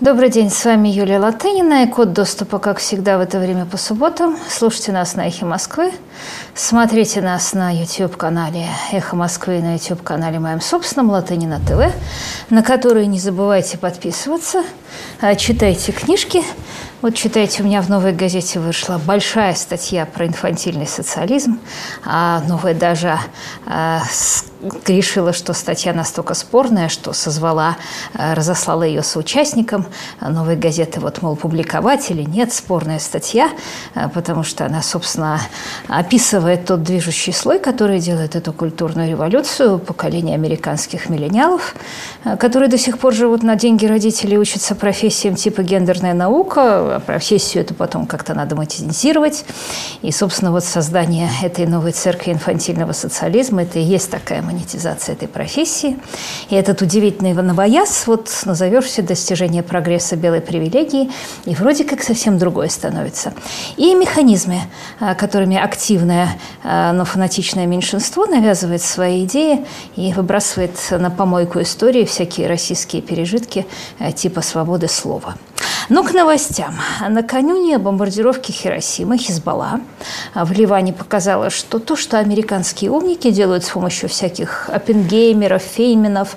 Добрый день, с вами Юлия Латынина и код доступа, как всегда, в это время по субботам. Слушайте нас на «Эхе Москвы», смотрите нас на YouTube-канале «Эхо Москвы» и на YouTube-канале моем собственном «Латынина ТВ», на которые не забывайте подписываться, а, читайте книжки. Вот читайте, у меня в «Новой газете» вышла большая статья про инфантильный социализм, а новая даже а, решила, что статья настолько спорная, что созвала, а, разослала ее соучастникам новой газеты, вот, мол, публиковать или нет, спорная статья, а, потому что она, собственно, описывает тот движущий слой, который делает эту культурную революцию, поколение американских миллениалов, а, которые до сих пор живут на деньги родителей, учатся профессиям типа гендерная наука, а профессию эту потом как-то надо монетизировать. И, собственно, вот создание этой новой церкви инфантильного социализма – это и есть такая монетизация этой профессии. И этот удивительный новояз, вот назовешься достижение прогресса белой привилегии, и вроде как совсем другое становится. И механизмы, а, которыми активное, а, но фанатичное меньшинство навязывает свои идеи и выбрасывает на помойку истории всякие российские пережитки а, типа свободы слова. Ну, к новостям. Накануне бомбардировки Хиросимы Хизбалла в Ливане показала, что то, что американские умники делают с помощью всяких оппенгеймеров, фейменов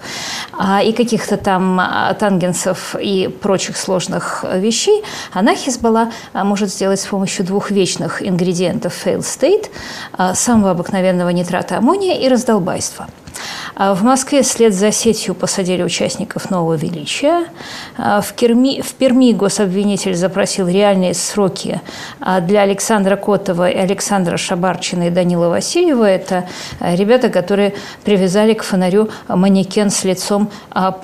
а, и каких-то там а, тангенсов и прочих сложных вещей, она Хизбалла а, может сделать с помощью двух вечных ингредиентов fail state, самого обыкновенного нитрата аммония и раздолбайства – а в Москве вслед за сетью посадили участников нового величия. А в, Керми, в Перми гособвинитель запросил реальные сроки а для Александра Котова и Александра Шабарчина и Данила Васильева. Это ребята, которые привязали к фонарю манекен с лицом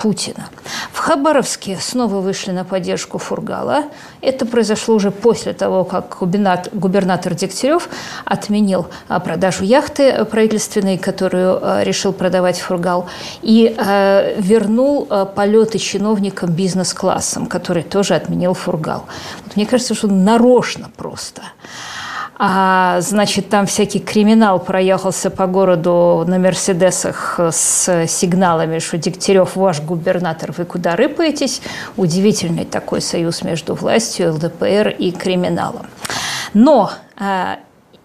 Путина. В Хабаровске снова вышли на поддержку Фургала. Это произошло уже после того, как губернатор, Дегтярев отменил продажу яхты правительственной, которую решил продавать Фургал, и э, вернул э, полеты чиновникам бизнес-классом, который тоже отменил Фургал. Вот мне кажется, что нарочно просто. А, значит, там всякий криминал проехался по городу на Мерседесах с сигналами, что Дегтярев ваш губернатор, вы куда рыпаетесь? Удивительный такой союз между властью, ЛДПР и криминалом. Но э,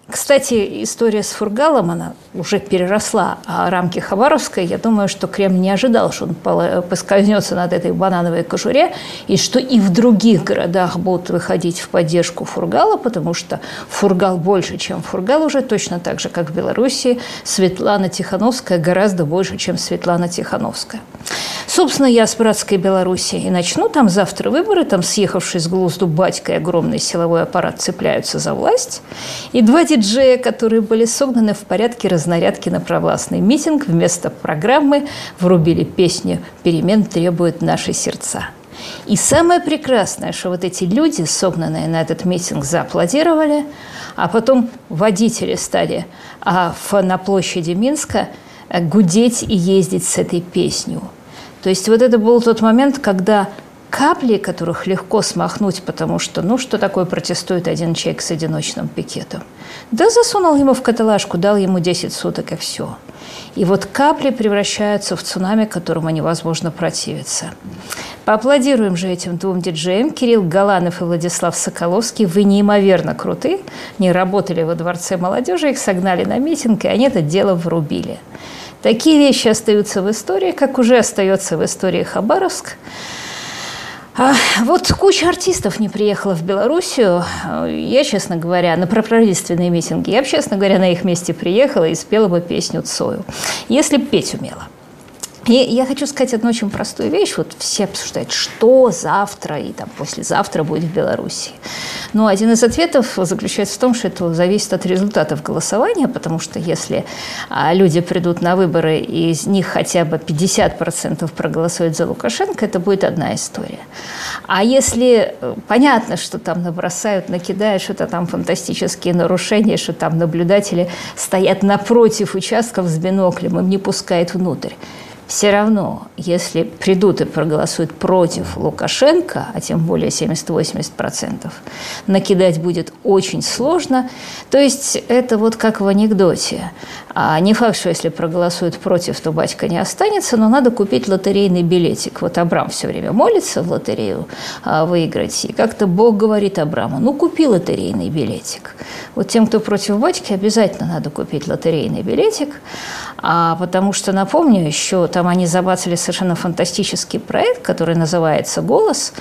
кстати, история с Фургалом, она уже переросла а рамки Хабаровской. Я думаю, что Кремль не ожидал, что он поскользнется над этой банановой кожуре, и что и в других городах будут выходить в поддержку Фургала, потому что Фургал больше, чем Фургал уже, точно так же, как в Беларуси. Светлана Тихановская гораздо больше, чем Светлана Тихановская. Собственно, я с братской Беларуси и начну. Там завтра выборы, там съехавший с глузду батька и огромный силовой аппарат цепляются за власть. И два диджея, которые были согнаны в порядке разнарядки на провластный митинг, вместо программы врубили песню «Перемен требуют наши сердца». И самое прекрасное, что вот эти люди, согнанные на этот митинг, зааплодировали, а потом водители стали а, на площади Минска гудеть и ездить с этой песней. То есть вот это был тот момент, когда капли, которых легко смахнуть, потому что, ну, что такое протестует один человек с одиночным пикетом? Да засунул ему в каталажку, дал ему 10 суток, и все. И вот капли превращаются в цунами, которому невозможно противиться. Поаплодируем же этим двум диджеям. Кирилл Галанов и Владислав Соколовский. Вы неимоверно круты. Не работали во Дворце молодежи, их согнали на митинг, и они это дело врубили. Такие вещи остаются в истории, как уже остается в истории Хабаровск. А вот куча артистов не приехала в Белоруссию. Я, честно говоря, на проправительственные митинги, я бы, честно говоря, на их месте приехала и спела бы песню Цою. Если бы петь умела. И я хочу сказать одну очень простую вещь. Вот все обсуждают, что завтра и там послезавтра будет в Беларуси. Но один из ответов заключается в том, что это зависит от результатов голосования, потому что если а, люди придут на выборы, и из них хотя бы 50% проголосуют за Лукашенко, это будет одна история. А если э, понятно, что там набросают, накидают что-то там фантастические нарушения, что там наблюдатели стоят напротив участков с биноклем, им не пускают внутрь, все равно, если придут и проголосуют против Лукашенко, а тем более 70-80%, накидать будет очень сложно. То есть это вот как в анекдоте. А не факт, что если проголосуют против, то батька не останется, но надо купить лотерейный билетик. Вот Абрам все время молится в лотерею а, выиграть, и как-то Бог говорит Абраму, ну купи лотерейный билетик. Вот тем, кто против батьки, обязательно надо купить лотерейный билетик, а, потому что, напомню, еще там они забацали совершенно фантастический проект, который называется «Голос»,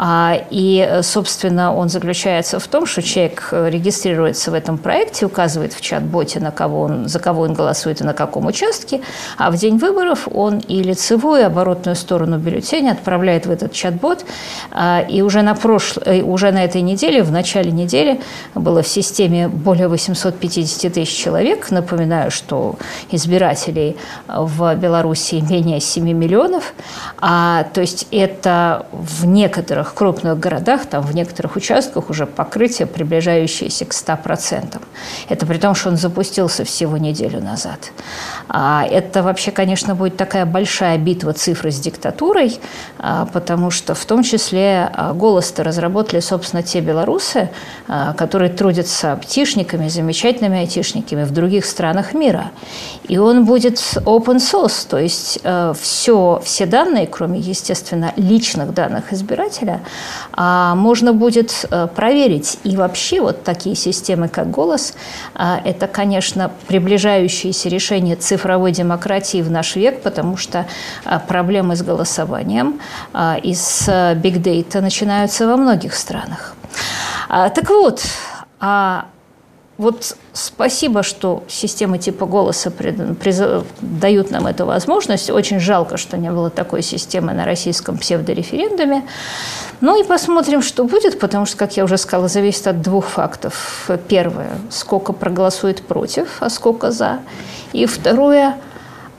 и, собственно, он заключается в том, что человек регистрируется в этом проекте, указывает в чат-боте, на кого он, за кого он голосует и на каком участке, а в день выборов он и лицевую, и оборотную сторону бюллетеня отправляет в этот чат-бот. А, и уже на, прошло, э, уже на этой неделе, в начале недели, было в системе более 850 тысяч человек. Напоминаю, что избирателей в Беларуси менее 7 миллионов. А, то есть это в некоторых некоторых крупных городах, там в некоторых участках уже покрытие, приближающееся к 100%. Это при том, что он запустился всего неделю назад. А это вообще, конечно, будет такая большая битва цифры с диктатурой, а, потому что в том числе а, голос-то разработали, собственно, те белорусы, а, которые трудятся птишниками, замечательными айтишниками в других странах мира. И он будет open source, то есть все, все данные, кроме, естественно, личных данных избирателя, а, можно будет э, проверить. И вообще вот такие системы, как «Голос», а, это, конечно, приближающиеся решения цифровой демократии в наш век, потому что а, проблемы с голосованием и с бигдейта начинаются во многих странах. Так вот, вот спасибо, что системы типа голоса дают нам эту возможность. Очень жалко, что не было такой системы на российском псевдореферендуме. Ну и посмотрим, что будет, потому что, как я уже сказала, зависит от двух фактов. Первое, сколько проголосует против, а сколько за. И второе,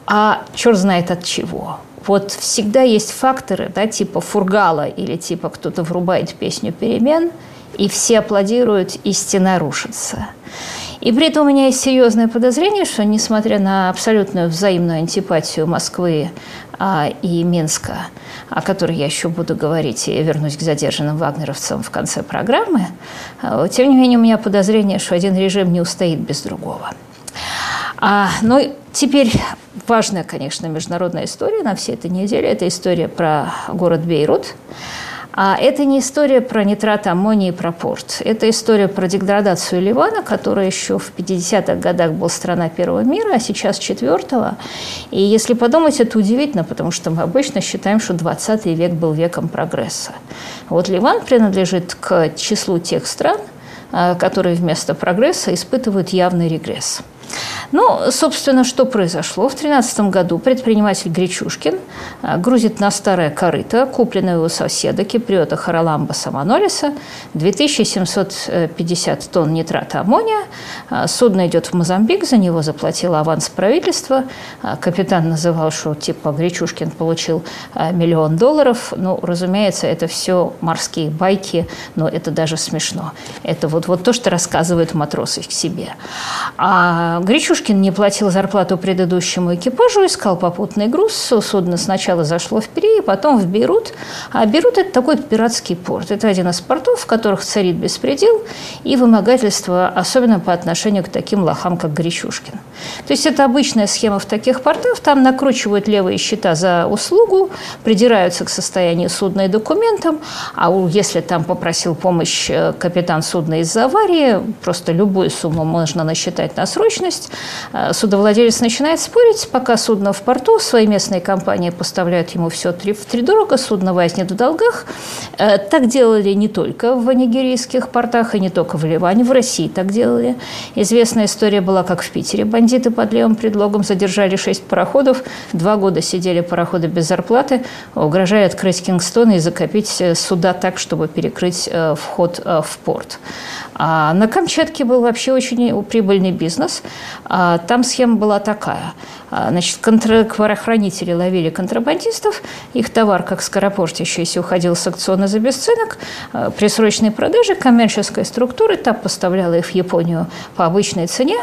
а черт знает от чего. Вот всегда есть факторы, да, типа фургала или типа кто-то врубает песню перемен – и все аплодируют, и стена рушится. И при этом у меня есть серьезное подозрение, что несмотря на абсолютную взаимную антипатию Москвы а, и Минска, о которой я еще буду говорить и вернусь к задержанным вагнеровцам в конце программы, а, тем не менее у меня подозрение, что один режим не устоит без другого. А, ну, теперь важная, конечно, международная история на всей этой неделе. Это история про город Бейрут. А это не история про нитрат аммония и про порт. Это история про деградацию Ливана, которая еще в 50-х годах был страна первого мира, а сейчас четвертого. И если подумать, это удивительно, потому что мы обычно считаем, что 20 век был веком прогресса. Вот Ливан принадлежит к числу тех стран, а, которые вместо прогресса испытывают явный регресс. Ну, собственно, что произошло? В 2013 году предприниматель Гречушкин а, грузит на старое корыто, купленное у соседа Киприота Хараламба Самонолиса, 2750 тонн нитрата аммония. А, судно идет в Мозамбик, за него заплатило аванс правительства. А, капитан называл, что типа Гречушкин получил миллион долларов. Ну, разумеется, это все морские байки, но это даже смешно. Это вот, вот то, что рассказывают матросы к себе. А Гречушкин не платил зарплату предыдущему экипажу, искал попутный груз. Судно сначала зашло в Пирей, потом в Бейрут. А Бейрут – это такой пиратский порт. Это один из портов, в которых царит беспредел и вымогательство, особенно по отношению к таким лохам, как Гречушкин. То есть это обычная схема в таких портах. Там накручивают левые счета за услугу, придираются к состоянию судна и документам. А если там попросил помощь э, капитан судна из-за аварии, просто любую сумму можно насчитать на срочность. Э, судовладелец начинает спорить, пока судно в порту, свои местные компании поставляют ему все три, в три дорого, судно вознет в долгах. Э, так делали не только в нигерийских портах, и не только в Ливане, в России так делали. Известная история была, как в Питере. Бандиты под левым предлогом задержали шесть пароходов, два года сидели пароходы без зарплаты, угрожая открыть Кингстон и закопить э, суда так, чтобы перекрыть вход в порт. А на Камчатке был вообще очень прибыльный бизнес. А там схема была такая. А, значит, контрахранители ловили контрабандистов, их товар, как скоропортящийся, уходил с аукциона за бесценок. А, при срочной продаже коммерческая структура та поставляла их в Японию по обычной цене.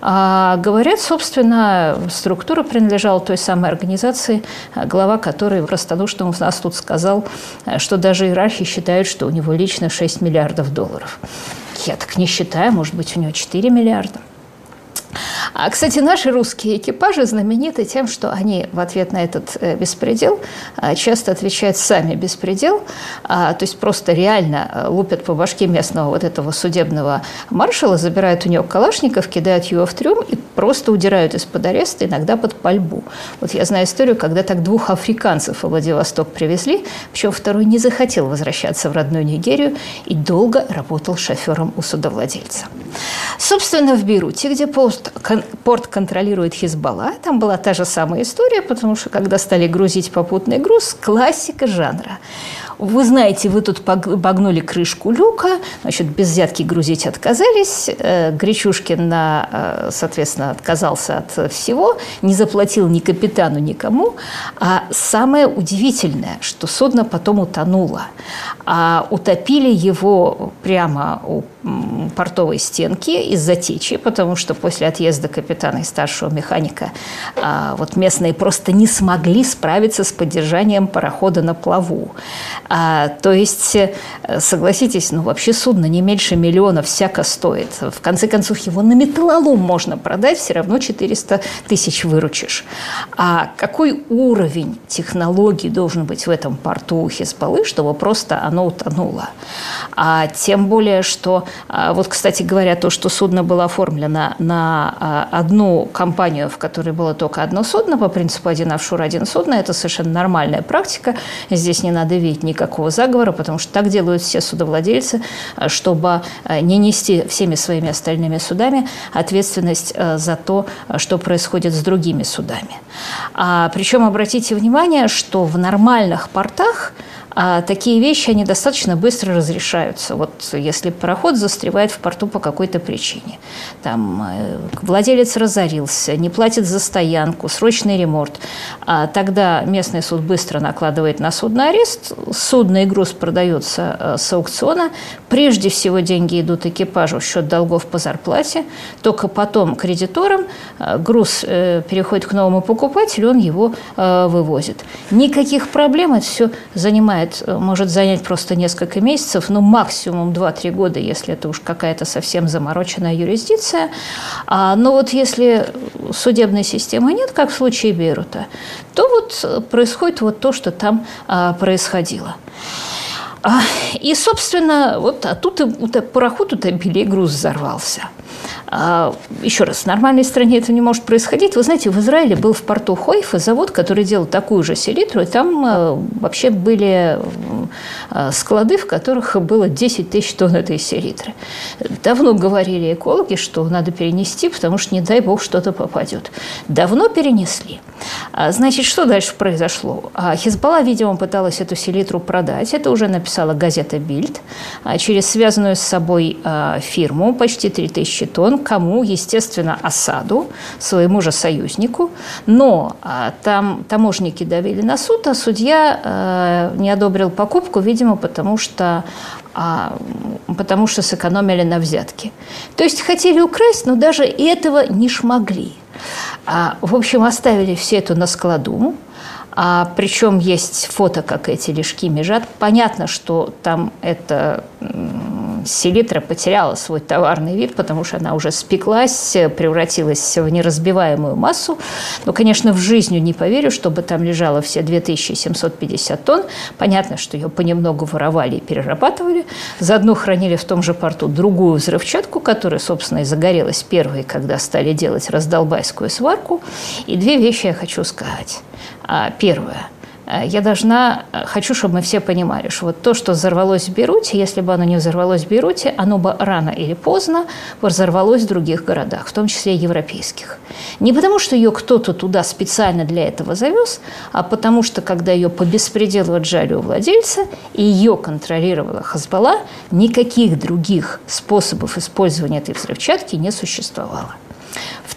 А, говорят, собственно, структура принадлежала той самой организации, глава которой простодушно у нас тут сказал, что даже иерархи считают, что у него лично 6 миллиардов долларов. Я так не считаю, может быть, у него 4 миллиарда. А, кстати, наши русские экипажи знамениты тем, что они в ответ на этот э, беспредел а, часто отвечают сами беспредел, а, то есть просто реально э, лупят по башке местного вот этого судебного маршала, забирают у него калашников, кидают его в трюм и просто удирают из-под ареста, иногда под пальбу. Вот я знаю историю, когда так двух африканцев в Владивосток привезли, причем второй не захотел возвращаться в родную Нигерию и долго работал шофером у судовладельца. Собственно, в Бейруте, где пост порт контролирует Хизбалла. Там была та же самая история, потому что когда стали грузить попутный груз, классика жанра. Вы знаете, вы тут погнули крышку люка, значит, без взятки грузить отказались. Э, Гречушкин, э, соответственно, отказался от всего, не заплатил ни капитану, никому. А самое удивительное, что судно потом утонуло. А утопили его прямо у портовой стенки из-за течи, потому что после отъезда капитана и старшего механика а, вот местные просто не смогли справиться с поддержанием парохода на плаву. А, то есть, э, согласитесь, ну вообще судно не меньше миллиона всяко стоит. В конце концов, его на металлолом можно продать, все равно 400 тысяч выручишь. А какой уровень технологий должен быть в этом порту у Хизбаллы, чтобы просто оно утонуло? А тем более, что а, вот, кстати говоря, то, что судно было оформлено на а, одну компанию, в которой было только одно судно, по принципу один офшор, один судно, это совершенно нормальная практика. Здесь не надо видеть никакого заговора, потому что так делают все судовладельцы, а, чтобы не нести всеми своими остальными судами ответственность за то, что происходит с другими судами. А, причем обратите внимание, что в нормальных портах – а такие вещи, они достаточно быстро разрешаются. Вот если пароход застревает в порту по какой-то причине, там э, владелец разорился, не платит за стоянку, срочный ремонт, а тогда местный суд быстро накладывает на судно арест, судно и груз продается э, с аукциона, прежде всего деньги идут экипажу в счет долгов по зарплате, только потом кредиторам э, груз переходит к новому покупателю, он его вывозит. Никаких проблем, это все занимает э, может занять просто несколько месяцев, ну, максимум 2-3 года, если это уж какая-то совсем замороченная юрисдикция. А, но вот если судебной системы нет, как в случае Бейрута, то вот происходит вот то, что там а, происходило. Yeah. И, собственно, вот а тут пароход утопили, и груз взорвался. А, еще раз, в нормальной стране это не может происходить. Вы знаете, в Израиле был в порту Хойфа завод, который делал такую же селитру, и там а, вообще были а, склады, в которых было 10 тысяч тонн этой селитры. Давно говорили экологи, что надо перенести, потому что, не дай бог, что-то попадет. Давно перенесли. Значит, что дальше произошло? Хизбалла, видимо, пыталась эту селитру продать. Это уже написала газета «Бильд» через связанную с собой фирму, почти 3000 тонн, кому, естественно, осаду, своему же союзнику. Но а, там таможники давили на суд, а судья а, не одобрил покупку, видимо, потому что а, потому что сэкономили на взятке. То есть хотели украсть, но даже этого не шмогли. А, в общем, оставили все это на складу. А, причем есть фото, как эти лежки межат. Понятно, что там это селитра потеряла свой товарный вид, потому что она уже спеклась, превратилась в неразбиваемую массу. Но, конечно, в жизнь не поверю, чтобы там лежало все 2750 тонн. Понятно, что ее понемногу воровали и перерабатывали. Заодно хранили в том же порту другую взрывчатку, которая, собственно, и загорелась первой, когда стали делать раздолбайскую сварку. И две вещи я хочу сказать. А, первое – Э, я должна, э, хочу, чтобы мы все понимали, что вот то, что взорвалось в Беруте, если бы оно не взорвалось в Беруте, оно бы рано или поздно взорвалось в других городах, в том числе европейских. Не потому, что ее кто-то туда специально для этого завез, а потому что, когда ее по беспределу отжали у владельца, и ее контролировала Хазбалла, никаких других способов использования этой взрывчатки не существовало.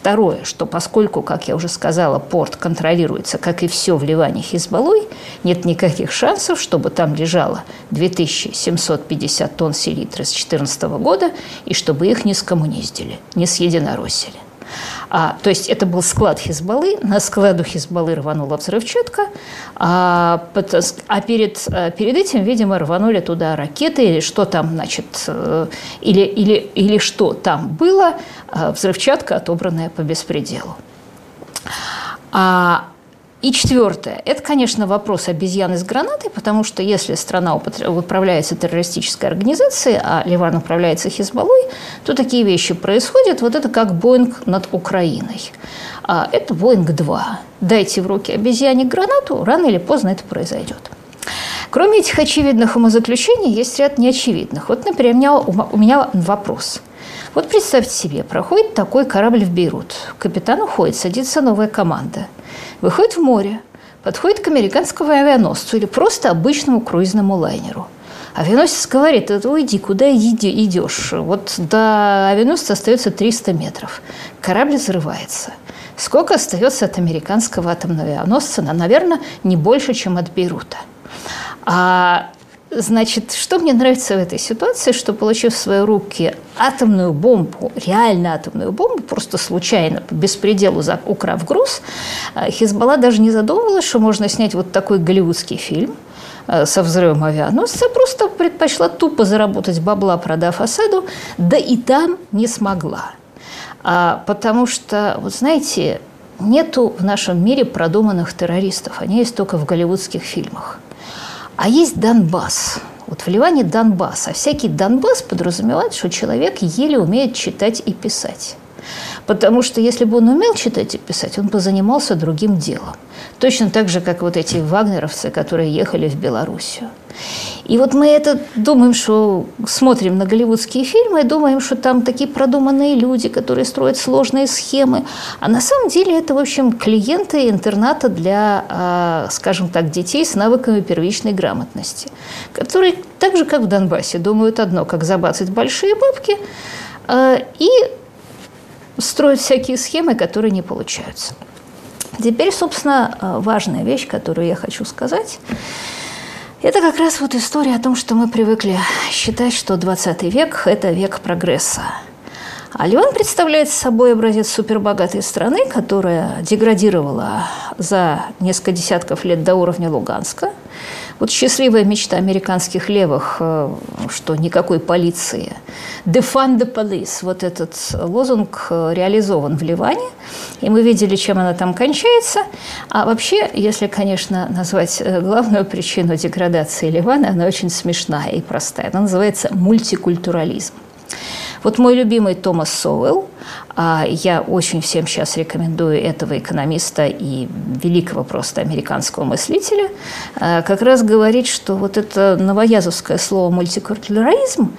Второе, что поскольку, как я уже сказала, порт контролируется, как и все в Ливане Хизбаллой, нет никаких шансов, чтобы там лежало 2750 тонн селитры с 2014 года и чтобы их не скоммуниздили, не съединоросили. А, то есть это был склад Хизбаллы, на складу Хизбаллы рванула взрывчатка, а, а перед, а, перед этим, видимо, рванули туда ракеты или что там, значит, э, или, или, или что там было, а, взрывчатка, отобранная по беспределу. А, и четвертое. Это, конечно, вопрос обезьяны с гранатой, потому что если страна управляется террористической организацией, а Ливан управляется Хизбаллой, то такие вещи происходят. Вот это как Боинг над Украиной. А это Боинг-2. Дайте в руки обезьяне гранату, рано или поздно это произойдет. Кроме этих очевидных умозаключений, есть ряд неочевидных. Вот, например, у меня, у меня вопрос. Вот представьте себе, проходит такой корабль в Бейрут. Капитан уходит, садится новая команда – выходит в море, подходит к американскому авианосцу или просто обычному круизному лайнеру. Авианосец говорит, уйди, куда идешь? Вот до авианосца остается 300 метров. Корабль взрывается. Сколько остается от американского атомного авианосца? Наверное, не больше, чем от Бейрута. А Значит, что мне нравится в этой ситуации, что получив в свои руки атомную бомбу, реально атомную бомбу, просто случайно, по беспределу украв груз, э, Хизбалла даже не задумывалась, что можно снять вот такой голливудский фильм э, со взрывом авианосца, просто предпочла тупо заработать бабла, продав Асаду, да и там не смогла. А, потому что, вот знаете, нету в нашем мире продуманных террористов, они есть только в голливудских фильмах – а есть Донбасс. Вот в Ливане Донбасс. А всякий Донбасс подразумевает, что человек еле умеет читать и писать. Потому что если бы он умел читать и писать, он бы занимался другим делом. Точно так же, как вот эти вагнеровцы, которые ехали в Белоруссию. И вот мы это думаем, что смотрим на голливудские фильмы и думаем, что там такие продуманные люди, которые строят сложные схемы. А на самом деле это, в общем, клиенты интерната для, а, скажем так, детей с навыками первичной грамотности, которые так же, как в Донбассе, думают одно, как забацать большие бабки, а, и строят всякие схемы, которые не получаются. Теперь, собственно, а, важная вещь, которую я хочу сказать – это как раз вот история о том, что мы привыкли считать, что 20 век – это век прогресса. А Ливан представляет собой образец супербогатой страны, которая деградировала за несколько десятков лет до уровня Луганска. Вот счастливая мечта американских левых, э, что никакой полиции. Defund the police. Вот этот лозунг э, реализован в Ливане. И мы видели, чем она там кончается. А вообще, если, конечно, назвать э, главную причину деградации Ливана, она очень смешная и простая. Она называется мультикультурализм. Вот мой любимый Томас Соуэлл, я очень всем сейчас рекомендую этого экономиста и великого просто американского мыслителя, а, как раз говорит, что вот это новоязовское слово мультикультурализм,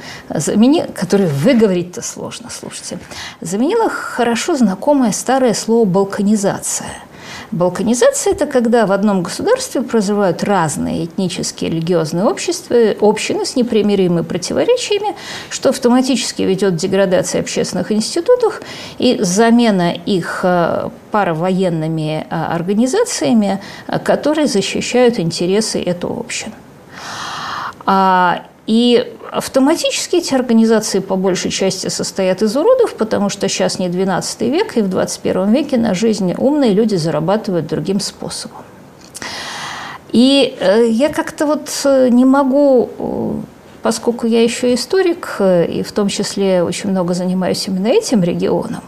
которое выговорить-то сложно, слушайте, заменило хорошо знакомое старое слово балканизация – Балканизация – это когда в одном государстве проживают разные этнические религиозные общества, общины с непримиримыми противоречиями, что автоматически ведет к деградации общественных институтов и замена их э, паравоенными э, организациями, э, которые защищают интересы этого общин. А, и Автоматически эти организации по большей части состоят из уродов, потому что сейчас не 12 век, и в 21 веке на жизнь умные люди зарабатывают другим способом. И э, я как-то вот э, не могу, э, поскольку я еще историк, и в том числе очень много занимаюсь именно этим регионом,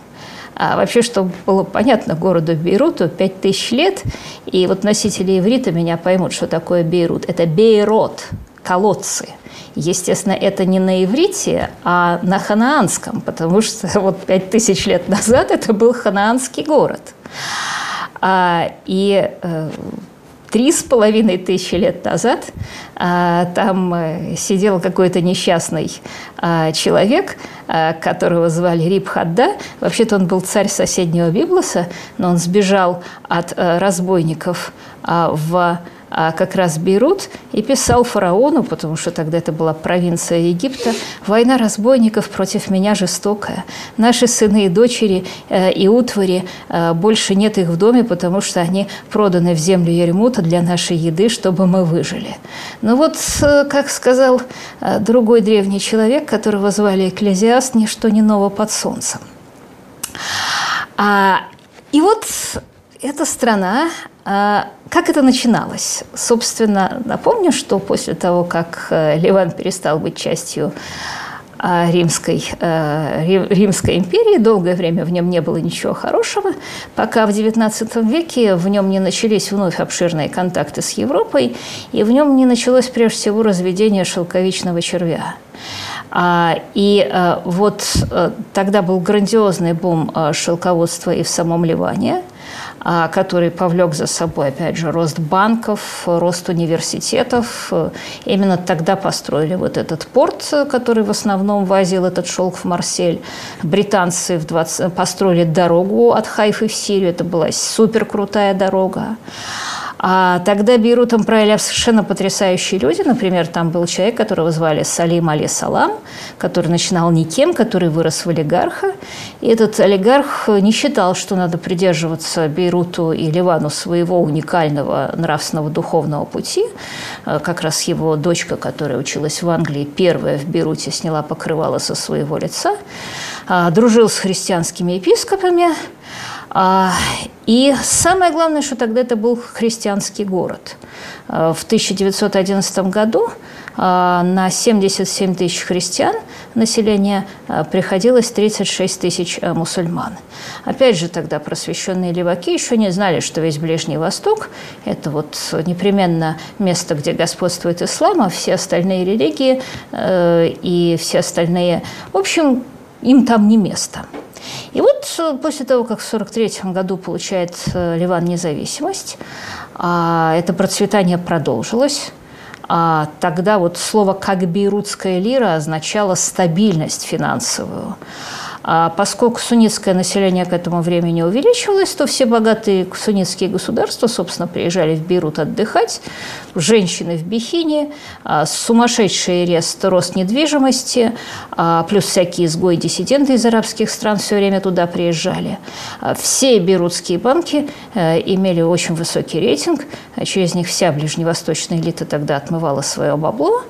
а вообще, чтобы было понятно городу Бейруту, 5000 лет, и вот носители иврита меня поймут, что такое Бейрут. Это Бейрот, колодцы – Естественно, это не на иврите, а на ханаанском, потому что вот пять тысяч лет назад это был ханаанский город. А, и э, три с половиной тысячи лет назад а, там э, сидел какой-то несчастный а, человек, которого звали Риб Хадда. Вообще-то он был царь соседнего Библоса, но он сбежал от разбойников в как раз Бейрут, и писал фараону, потому что тогда это была провинция Египта, «Война разбойников против меня жестокая. Наши сыны и дочери э, и утвари, э, больше нет их в доме, потому что они проданы в землю Еремута для нашей еды, чтобы мы выжили». Ну вот, э, как сказал другой древний человек, которого звали Экклезиаст, «Ничто не ново под солнцем». А, и вот эта страна, а, как это начиналось? Собственно, напомню, что после того, как э, Ливан перестал быть частью а, Римской, э, Римской империи. Долгое время в нем не было ничего хорошего, пока в XIX веке в нем не начались вновь обширные контакты с Европой, и в нем не началось прежде всего разведение шелковичного червя. А, и э, вот тогда был грандиозный бум шелководства и в самом Ливане – который повлек за собой, опять же, рост банков, рост университетов. Именно тогда построили вот этот порт, который в основном возил этот шелк в Марсель. Британцы в 20... построили дорогу от Хайфы в Сирию. Это была супер крутая дорога. А тогда Бейрутом правили совершенно потрясающие люди. Например, там был человек, которого звали Салим Али Салам, который начинал никем, который вырос в олигарха. И этот олигарх не считал, что надо придерживаться Бейруту и Ливану своего уникального нравственного духовного пути. А как раз его дочка, которая училась в Англии, первая в Бейруте сняла покрывало со своего лица. А, дружил с христианскими епископами – и самое главное, что тогда это был христианский город. А, в 1911 году а, на 77 тысяч христиан населения приходилось 36 тысяч мусульман. Опять же, тогда просвещенные леваки еще не знали, что весь Ближний Восток – это вот непременно место, где господствует ислам, а все остальные религии э, и все остальные… В общем, им там не место – и вот э, после того, как в 1943 году получает э, Ливан независимость, а, это процветание продолжилось. А тогда вот слово «как бейрутская лира» означало стабильность финансовую. А поскольку суннитское население к этому времени увеличивалось, то все богатые суннитские государства, собственно, приезжали в Бейрут отдыхать. Женщины в бихине, а, сумасшедший рост, рост недвижимости, а, плюс всякие изгои, диссиденты из арабских стран все время туда приезжали. А, все бейрутские банки э, имели очень высокий рейтинг, через них вся ближневосточная элита тогда отмывала свое бабло.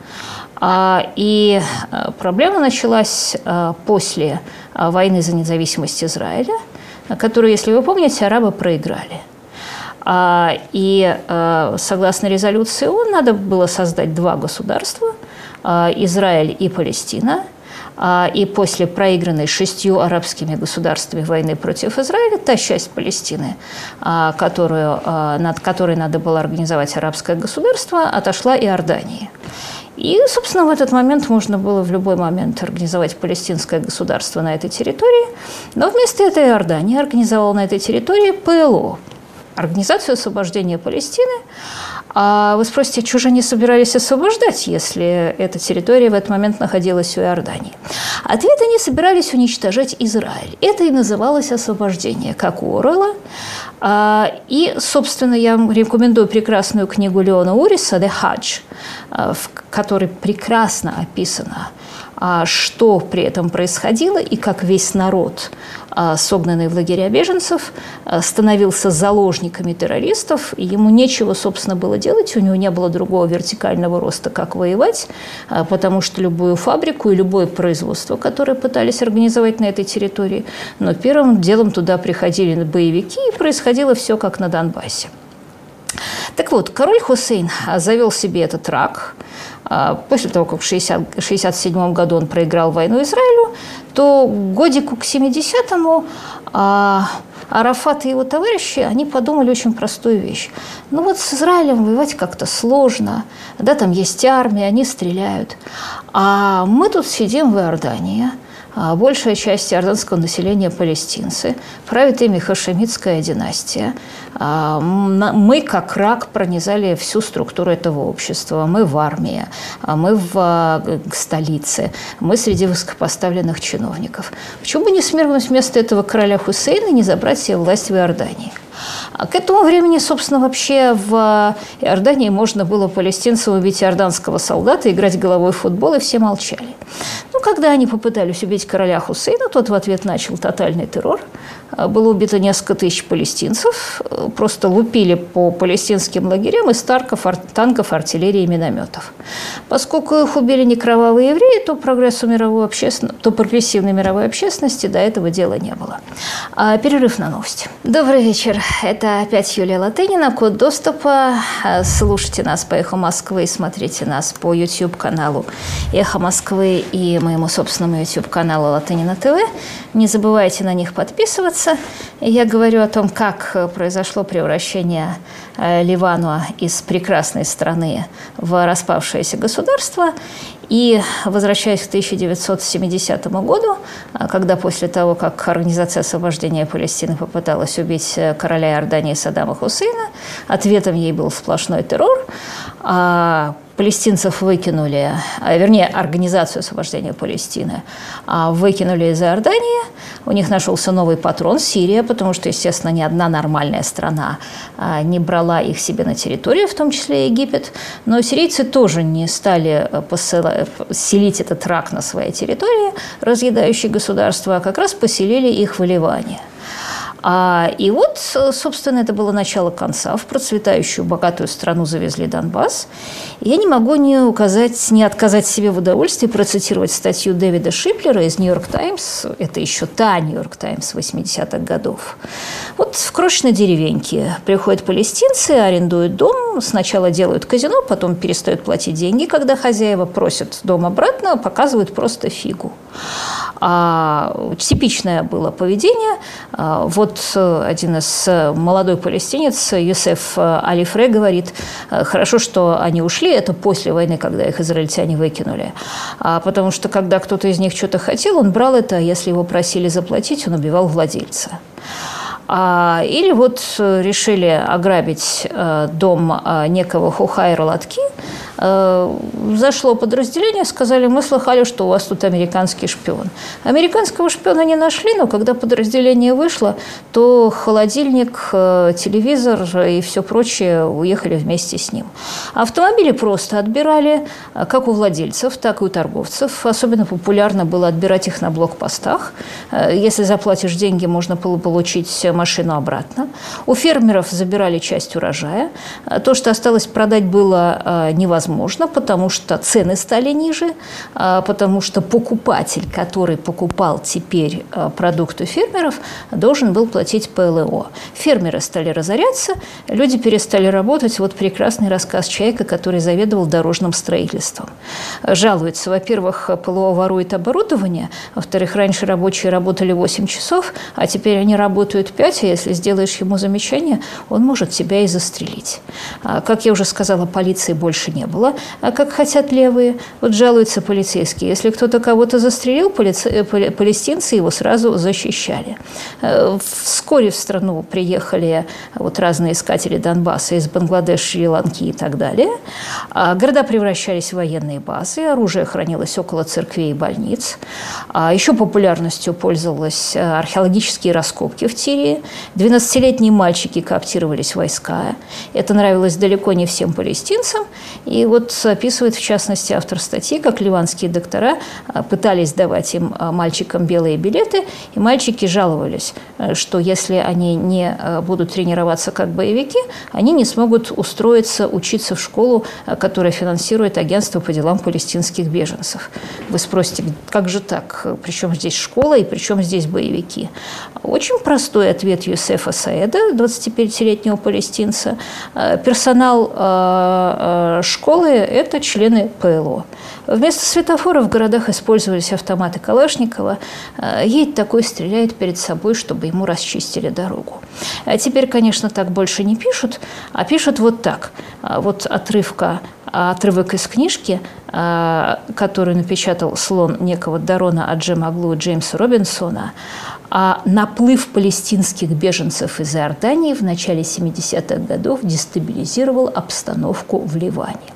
И э, проблема началась э, после Э, войны за независимость Израиля, которую, если вы помните, арабы проиграли. А, и согласно резолюции ООН надо было создать два государства Израиль и Палестина. А, и после проигранной шестью арабскими государствами войны против Израиля, та часть Палестины, а, которую, над которой надо было организовать арабское государство, отошла Иордании. И, собственно, в этот момент можно было в любой момент организовать палестинское государство на этой территории. Но вместо этого Иордания организовала на этой территории ПЛО, Организацию освобождения Палестины. А вы спросите, что же они собирались освобождать, если эта территория в этот момент находилась у Иордании? Ответ – они собирались уничтожать Израиль. Это и называлось освобождение, как у Орла. А, и, собственно, я рекомендую прекрасную книгу Леона Уриса «The Hajj», а, в которой прекрасно описано, что при этом происходило и как весь народ, согнанный в лагеря беженцев, становился заложниками террористов, и ему нечего, собственно, было делать, у него не было другого вертикального роста, как воевать, потому что любую фабрику и любое производство, которое пытались организовать на этой территории, но первым делом туда приходили боевики, и происходило все как на Донбассе. Так вот, король Хусейн завел себе этот рак. А, после того, как в 1967 году он проиграл войну Израилю, то годику к 70-му а, Арафат и его товарищи, они подумали очень простую вещь. Ну вот с Израилем воевать как-то сложно, да, там есть армия, они стреляют. А мы тут сидим в Иордании – а большая часть иорданского населения – палестинцы. Правит ими хашемитская династия. А, мы, как рак, пронизали всю структуру этого общества. Мы в армии, а мы в столице, мы среди высокопоставленных чиновников. Почему бы не смирнуть вместо этого короля Хусейна и не забрать себе власть в Иордании? А к этому времени, собственно, вообще в Иордании можно было палестинцам убить иорданского солдата, играть головой в футбол, и все молчали. Ну, когда они попытались убить короля Хусейна, тот в ответ начал тотальный террор. А, было убито несколько тысяч палестинцев. Просто лупили по палестинским лагерям из танков, танков артиллерии и минометов. Поскольку их убили не кровавые евреи, то прогрессу мировой общественности, то прогрессивной мировой общественности до этого дела не было. А, перерыв на новости. Добрый вечер. Это опять Юлия Латынина. Код доступа. А, слушайте нас по «Эхо Москвы» смотрите нас по YouTube-каналу «Эхо Москвы» и моему собственному YouTube-каналу «Латынина ТВ». Не забывайте на них подписываться. Я говорю о том, как произошло превращение э, Ливана из прекрасной страны в распавшееся государство. И возвращаясь к 1970 году, э, когда после того, как Организация освобождения Палестины попыталась убить э, короля Иордании Саддама Хусейна, ответом ей был сплошной террор, а палестинцев выкинули, а, вернее, Организацию освобождения Палестины а, выкинули из Иордании. У них нашелся новый патрон – Сирия, потому что, естественно, ни одна нормальная страна а, не брала их себе на территорию, в том числе Египет. Но сирийцы тоже не стали э, посылать, селить этот рак на своей территории, разъедающий государство, а как раз поселили их в Ливане – и вот, собственно, это было начало конца. В процветающую, богатую страну завезли Донбасс. Я не могу не указать, не отказать себе в удовольствии процитировать статью Дэвида Шиплера из «Нью-Йорк Таймс». Это еще та «Нью-Йорк Таймс» 80-х годов. Вот в крошечной деревеньке приходят палестинцы, арендуют дом, сначала делают казино, потом перестают платить деньги, когда хозяева просят дом обратно, показывают просто фигу. А типичное было поведение. А, вот один из э, молодой палестинец, Юсеф э, Алифре, говорит, «Э, хорошо, что они ушли, это после войны, когда их израильтяне выкинули. А потому что, когда кто-то из них что-то хотел, он брал это, а если его просили заплатить, он убивал владельца. А, или вот решили ограбить дом некого Хухайра Латки – Э, зашло подразделение, сказали, мы слыхали, что у вас тут американский шпион. Американского шпиона не нашли, но когда подразделение вышло, то холодильник, э, телевизор и все прочее уехали вместе с ним. Автомобили просто отбирали, э, как у владельцев, так и у торговцев. Особенно популярно было отбирать их на блокпостах. Если заплатишь деньги, можно было получить машину обратно. У фермеров забирали часть урожая. То, что осталось продать, было невозможно невозможно, потому что цены стали ниже, а, потому что покупатель, который покупал теперь а, продукты фермеров, должен был платить ПЛО. Фермеры стали разоряться, люди перестали работать. Вот прекрасный рассказ человека, который заведовал дорожным строительством. Жалуется, во-первых, ПЛО ворует оборудование, во-вторых, раньше рабочие работали 8 часов, а теперь они работают 5, а если сделаешь ему замечание, он может тебя и застрелить. А, как я уже сказала, полиции больше не было было, а как хотят левые. Вот жалуются полицейские. Если кто-то кого-то застрелил, полици... Э, палестинцы его сразу защищали. Э, вскоре в страну приехали вот разные искатели Донбасса из Бангладеш, Шри-Ланки и так далее. А города превращались в военные базы, оружие хранилось около церквей и больниц. А еще популярностью пользовались э, археологические раскопки в Тирии. 12-летние мальчики кооптировались в войска. Это нравилось далеко не всем палестинцам. И и вот описывает, в частности, автор статьи, как ливанские доктора а, пытались давать им, а, мальчикам, белые билеты, и мальчики жаловались, э, что если они не а, будут тренироваться как боевики, они не смогут устроиться, учиться в школу, которая финансирует агентство по делам палестинских беженцев. Вы спросите, как же так? Причем здесь школа и причем здесь боевики? Очень простой ответ Юсефа Саэда, 25-летнего палестинца. Персонал школы школы – это члены ПЛО. Вместо светофоров в городах использовались автоматы Калашникова. Э, едет такой, стреляет перед собой, чтобы ему расчистили дорогу. А теперь, конечно, так больше не пишут, а пишут вот так. А вот отрывка отрывок из книжки, э, которую напечатал слон некого Дарона Аджемаглу Джеймса Робинсона, а наплыв палестинских беженцев из Иордании в начале 70-х годов дестабилизировал обстановку в Ливане.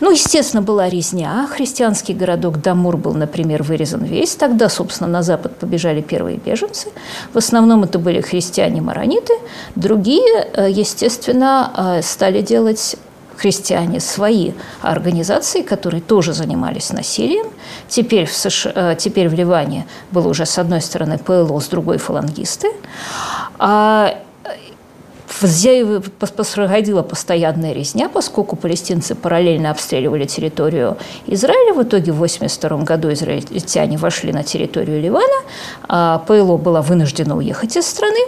Ну, естественно, была резня. Христианский городок Дамур был, например, вырезан весь. Тогда, собственно, на запад побежали первые беженцы. В основном это были христиане-марониты. Другие, э, естественно, э, стали делать христиане свои организации, которые тоже занимались насилием. Теперь в, США, теперь в Ливане было уже с одной стороны ПЛО, с другой фалангисты. Происходила постоянная резня, поскольку палестинцы параллельно обстреливали территорию Израиля. В итоге в 1982 году израильтяне вошли на территорию Ливана. А ПЛО была вынуждена уехать из страны.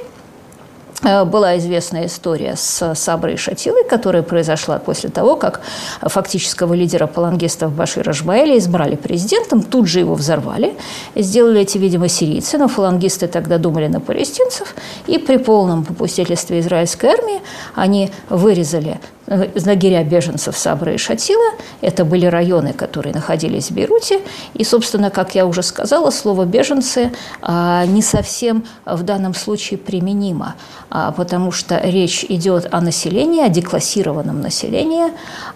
Э, была известная история с Саброй Шатилой, которая произошла после того, как фактического лидера палангистов Башира Жбаэля избрали президентом, тут же его взорвали. Сделали эти, видимо, сирийцы, но фалангисты тогда думали на палестинцев, и при полном попустительстве израильской армии они вырезали лагеря беженцев Сабра и Шатила. Это были районы, которые находились в Бейруте. И, собственно, как я уже сказала, слово «беженцы» а, не совсем в данном случае применимо, а, потому что речь идет о населении, о деклассированном населении,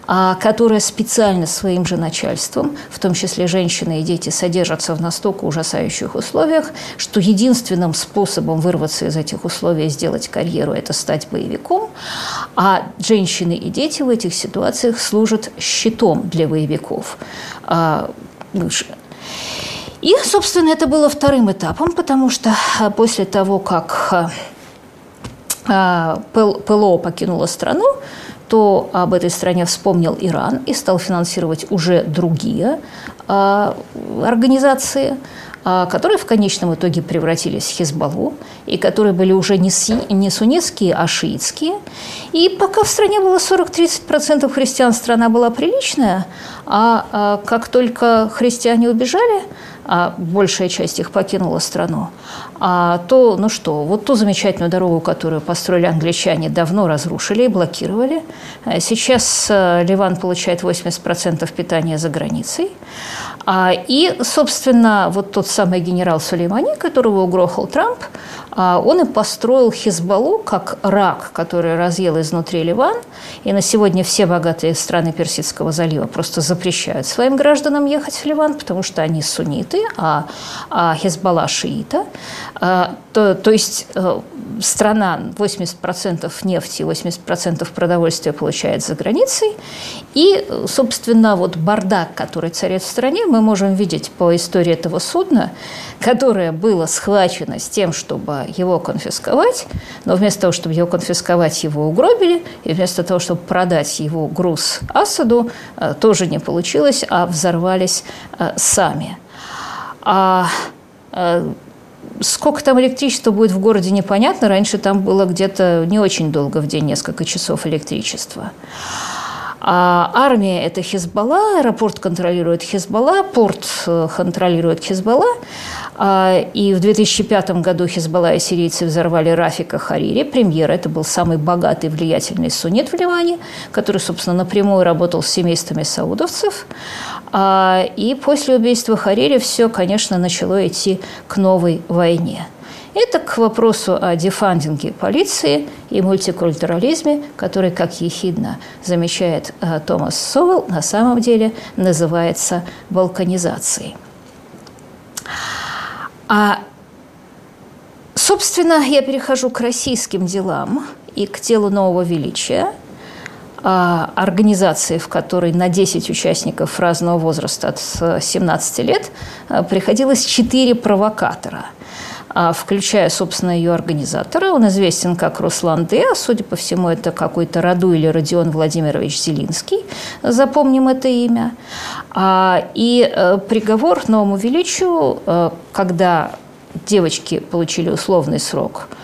а, которое специально своим же начальством, в том числе женщины и дети, содержатся в настолько ужасающих условиях, что единственным способом вырваться из этих условий и сделать карьеру – это стать боевиком, а женщины и дети в этих ситуациях служат щитом для боевиков. А, и, собственно, это было вторым этапом, потому что а, после того, как а, ПЛО покинула страну, то об этой стране вспомнил Иран и стал финансировать уже другие организации – которые в конечном итоге превратились в Хизбаллу, и которые были уже не, си, не суннитские, а шиитские. И пока в стране было 40-30% христиан, страна была приличная, а, а как только христиане убежали, а большая часть их покинула страну, а то, ну что, вот ту замечательную дорогу, которую построили англичане, давно разрушили и блокировали. А сейчас э, Ливан получает 80% питания за границей. А, и, собственно, вот тот самый генерал Сулеймани, которого угрохал Трамп, он и построил Хизбаллу как рак, который разъел изнутри Ливан. И на сегодня все богатые страны Персидского залива просто запрещают своим гражданам ехать в Ливан, потому что они сунниты, а, а Хизбалла шиита. А, то, то есть э, страна 80% нефти, 80% продовольствия получает за границей. И, собственно, вот бардак, который царит в стране, мы можем видеть по истории этого судна, которое было схвачено с тем, чтобы его конфисковать, но вместо того, чтобы его конфисковать, его угробили, и вместо того, чтобы продать его груз Асаду, э, тоже не получилось, а взорвались э, сами. А Сколько там электричества будет в городе, непонятно. Раньше там было где-то не очень долго в день, несколько часов электричества. А армия – это Хизбалла, аэропорт контролирует Хизбалла, порт э, контролирует Хизбалла. А, и в 2005 году Хизбалла и сирийцы взорвали Рафика Харири, премьера. Это был самый богатый, влиятельный суннит в Ливане, который, собственно, напрямую работал с семействами саудовцев. А, и после убийства Харири все, конечно, начало идти к новой войне. Это к вопросу о дефандинге полиции и мультикультурализме, который, как ехидно замечает э, Томас Совел, на самом деле называется балканизацией. А, собственно, я перехожу к российским делам и к телу нового величия, а, организации, в которой на 10 участников разного возраста от 17 лет а, приходилось 4 провокатора – включая, собственно, ее организатора. Он известен как Руслан Д. Судя по всему, это какой-то Раду или Родион Владимирович Зелинский. Запомним это имя. И э, приговор новому величию, э, когда девочки получили условный срок –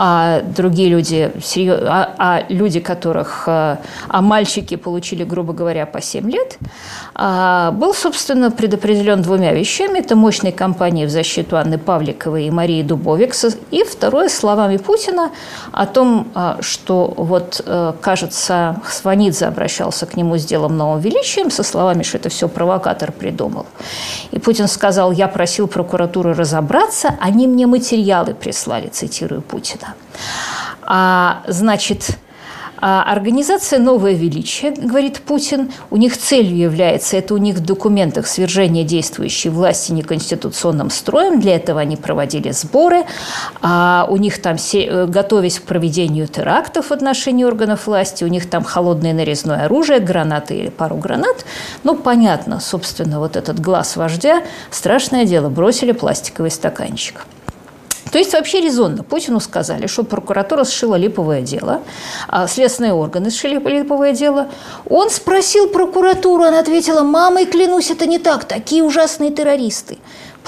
а другие люди, а, а люди, которых, а, а мальчики получили, грубо говоря, по 7 лет, а, был, собственно, предопределен двумя вещами. Это мощной кампанией в защиту Анны Павликовой и Марии Дубовик. И второе, словами Путина о том, а, что вот, э, кажется, Сванидзе обращался к нему с делом новым величием, со словами, что это все провокатор придумал. И Путин сказал, я просил прокуратуру разобраться, они мне материалы прислали, цитирую Путина. А, значит, А организация «Новое величие», говорит Путин, у них целью является, это у них в документах свержение действующей власти неконституционным строем, для этого они проводили сборы, а у них там, э, готовясь к проведению терактов в отношении органов власти, у них там холодное нарезное оружие, гранаты или пару гранат. Ну, понятно, собственно, вот этот глаз вождя, страшное дело, бросили пластиковый стаканчик. То есть вообще резонно. Путину сказали, что прокуратура сшила липовое дело, а следственные органы сшили липовое дело. Он спросил прокуратуру, она ответила, мамой клянусь, это не так, такие ужасные террористы.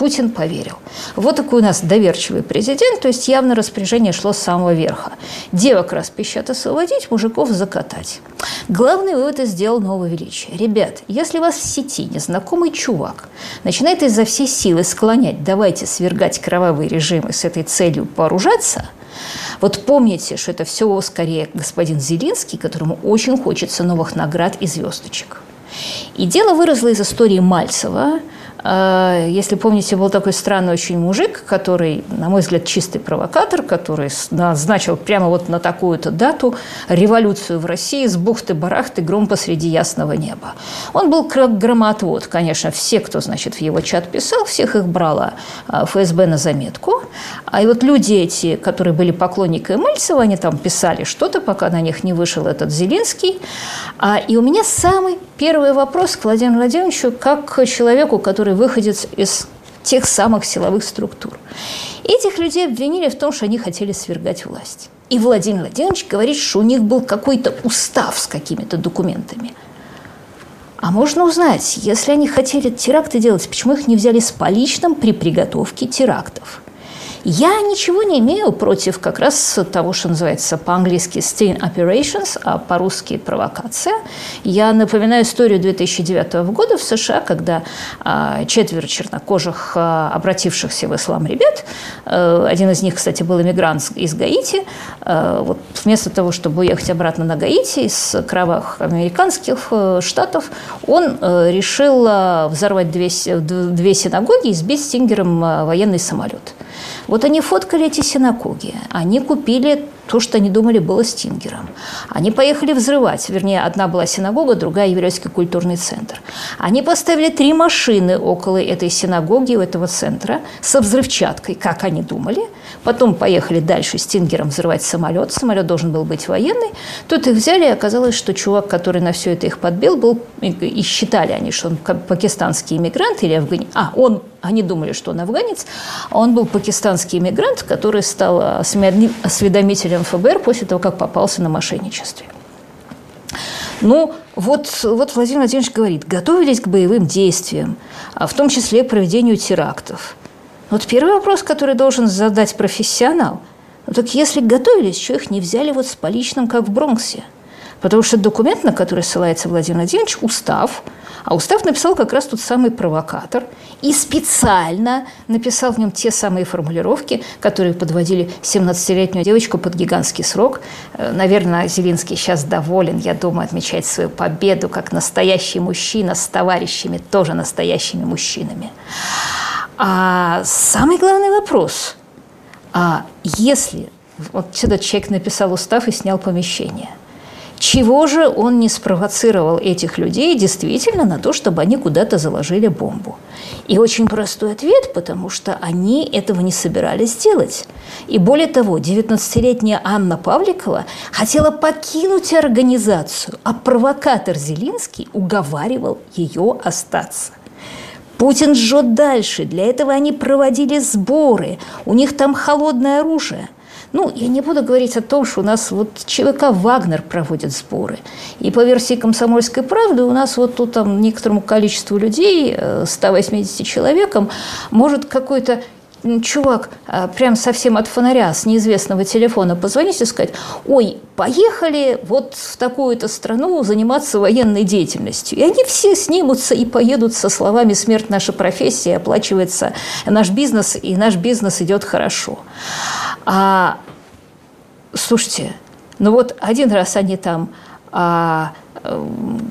Путин поверил. Вот такой у нас доверчивый президент, то есть явно распоряжение шло с самого верха. Девок распищат освободить, мужиков закатать. Главный вывод и сделал новое величие. Ребят, если вас в сети незнакомый чувак начинает изо всей силы склонять, давайте свергать кровавые режимы с этой целью вооружаться – вот помните, что это все скорее господин Зелинский, которому очень хочется новых наград и звездочек. И дело выросло из истории Мальцева, если помните, был такой странный очень мужик, который, на мой взгляд, чистый провокатор, который назначил прямо вот на такую-то дату революцию в России с бухты-барахты гром посреди ясного неба. Он был громоотвод, конечно, все, кто, значит, в его чат писал, всех их брала а, ФСБ на заметку. А и вот люди эти, которые были поклонниками Мальцева, они там писали что-то, пока на них не вышел этот Зелинский. А, и у меня самый первый вопрос к Владимиру Владимировичу, как к человеку, который выходит из тех самых силовых структур. Этих людей обвинили в том, что они хотели свергать власть. И Владимир Владимирович говорит, что у них был какой-то устав с какими-то документами. А можно узнать, если они хотели теракты делать, почему их не взяли с поличным при приготовке терактов? Я ничего не имею против как раз того, что называется по-английски sting operations, а по-русски провокация. Я напоминаю историю 2009 года в США, когда а, четверо чернокожих, а, обратившихся в ислам ребят, а, один из них, кстати, был иммигрант из Гаити, вот вместо того, чтобы уехать обратно на Гаити из кровавых американских а, штатов, он а, решил взорвать две, две синагоги и сбить стингером военный самолет. Вот они фоткали эти синагоги, они купили то, что они думали было стингером. Они поехали взрывать. Вернее, одна была синагога, другая – еврейский культурный центр. Они поставили три машины около этой синагоги, у этого центра, со взрывчаткой, как они думали. Потом поехали дальше стингером взрывать самолет. Самолет должен был быть военный. Тут их взяли, и оказалось, что чувак, который на все это их подбил, был, и считали они, что он пакистанский иммигрант или афганец. А, он, они думали, что он афганец, а он был пакистанский иммигрант, который стал осведомителем ФБР после того, как попался на мошенничестве. Ну, вот, вот Владимир Владимирович говорит, готовились к боевым действиям, а в том числе к проведению терактов. Вот первый вопрос, который должен задать профессионал. Ну, так если готовились, что их не взяли вот с поличным, как в Бронксе? Потому что документ, на который ссылается Владимир Владимирович, устав – а устав написал как раз тот самый провокатор. И специально написал в нем те самые формулировки, которые подводили 17-летнюю девочку под гигантский срок. Э, наверное, Зелинский сейчас доволен, я думаю, отмечать свою победу как настоящий мужчина с товарищами, тоже настоящими мужчинами. А самый главный вопрос, а если вот этот человек написал устав и снял помещение – чего же он не спровоцировал этих людей действительно на то, чтобы они куда-то заложили бомбу? И очень простой ответ, потому что они этого не собирались делать. И более того, 19-летняя Анна Павликова хотела покинуть организацию, а провокатор Зелинский уговаривал ее остаться. Путин жжет дальше. Для этого они проводили сборы. У них там холодное оружие – ну, я не буду говорить о том, что у нас вот ЧВК «Вагнер» проводит сборы. И по версии «Комсомольской правды» у нас вот тут там некоторому количеству людей, 180 э, человекам, может какой-то чувак э, прям совсем от фонаря с неизвестного телефона позвонить и сказать, ой, поехали вот в такую-то страну заниматься военной деятельностью. И они все снимутся и поедут со словами «смерть наша профессия», оплачивается наш бизнес, и наш бизнес идет хорошо. А, слушайте, ну вот один раз они там а,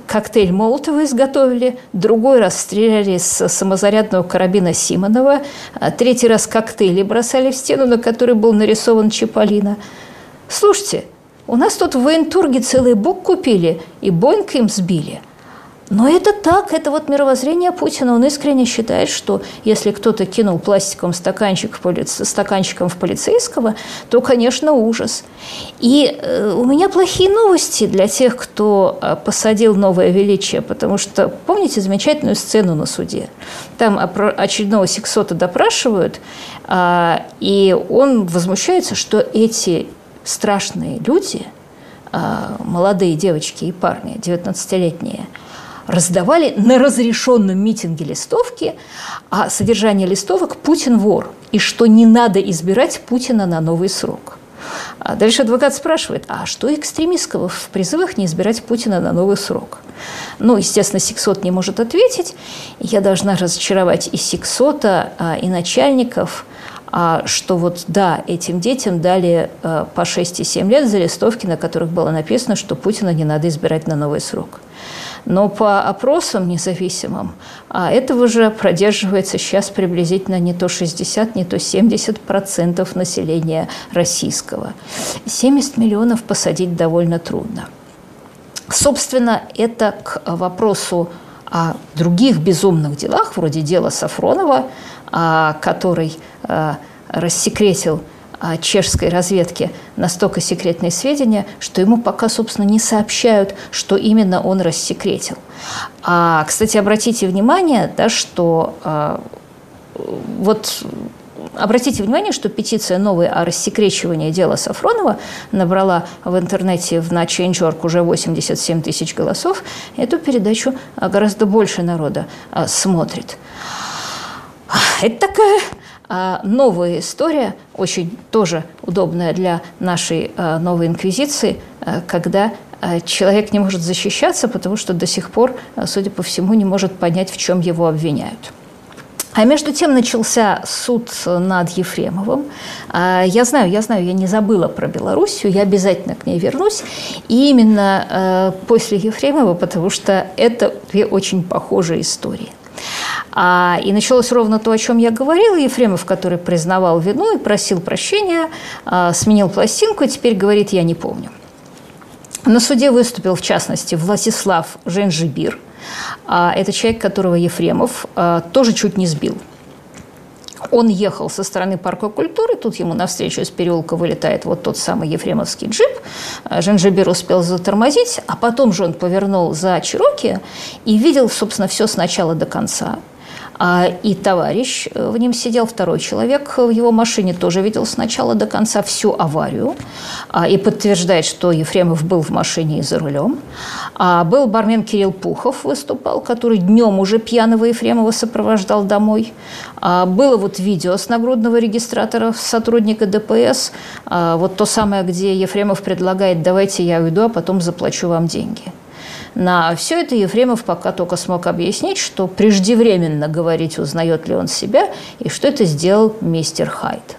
коктейль Молотова изготовили, другой раз стреляли с самозарядного карабина Симонова, а третий раз коктейли бросали в стену, на которой был нарисован Чаполина. Слушайте, у нас тут в военторге целый бок купили и Боинг им сбили – но это так, это вот мировоззрение Путина. Он искренне считает, что если кто-то кинул пластиковым стаканчик в поли... стаканчиком в полицейского, то, конечно, ужас. И э, у меня плохие новости для тех, кто э, посадил новое величие, потому что помните замечательную сцену на суде? Там очередного сексота допрашивают, э, и он возмущается, что эти страшные люди, э, молодые девочки и парни, 19-летние, раздавали на разрешенном митинге листовки, а содержание листовок «Путин вор» и что не надо избирать Путина на новый срок. А дальше адвокат спрашивает, а что экстремистского в призывах не избирать Путина на новый срок? Ну, естественно, Сексот не может ответить. Я должна разочаровать и Сексота, а, и начальников, а что вот да, этим детям дали а, по 6 и 7 лет за листовки, на которых было написано, что Путина не надо избирать на новый срок. Но по опросам независимым а этого же продерживается сейчас приблизительно не то 60, не то 70 процентов населения российского. 70 миллионов посадить довольно трудно. Собственно, это к вопросу о других безумных делах, вроде дела Сафронова, а, который а, рассекретил чешской разведки настолько секретные сведения, что ему пока, собственно, не сообщают, что именно он рассекретил. А, кстати, обратите внимание, да, что а, вот Обратите внимание, что петиция новая о рассекречивании дела Сафронова набрала в интернете на Change.org уже 87 тысяч голосов. Эту передачу гораздо больше народа а, смотрит. Это такая а новая история, очень тоже удобная для нашей а, новой инквизиции, а, когда человек не может защищаться, потому что до сих пор, судя по всему, не может понять, в чем его обвиняют. А между тем начался суд над Ефремовым. Я знаю, я знаю, я не забыла про Белоруссию, я обязательно к ней вернусь. И именно после Ефремова, потому что это две очень похожие истории. А, и началось ровно то, о чем я говорила. Ефремов, который признавал вину и просил прощения, а, сменил пластинку и теперь говорит «я не помню». На суде выступил, в частности, Владислав Женжибир. А, это человек, которого Ефремов а, тоже чуть не сбил. Он ехал со стороны парка культуры, тут ему навстречу из переулка вылетает вот тот самый ефремовский джип. Женжибир успел затормозить, а потом же он повернул за Чироки и видел, собственно, все с начала до конца. А, и товарищ э, в нем сидел, второй человек в его машине тоже видел с начала до конца всю аварию а, и подтверждает, что Ефремов был в машине и за рулем. А был бармен Кирилл Пухов выступал, который днем уже пьяного Ефремова сопровождал домой. Было вот видео с нагрудного регистратора сотрудника ДПС, вот то самое, где Ефремов предлагает «давайте я уйду, а потом заплачу вам деньги». На все это Ефремов пока только смог объяснить, что преждевременно говорить, узнает ли он себя, и что это сделал мистер Хайд.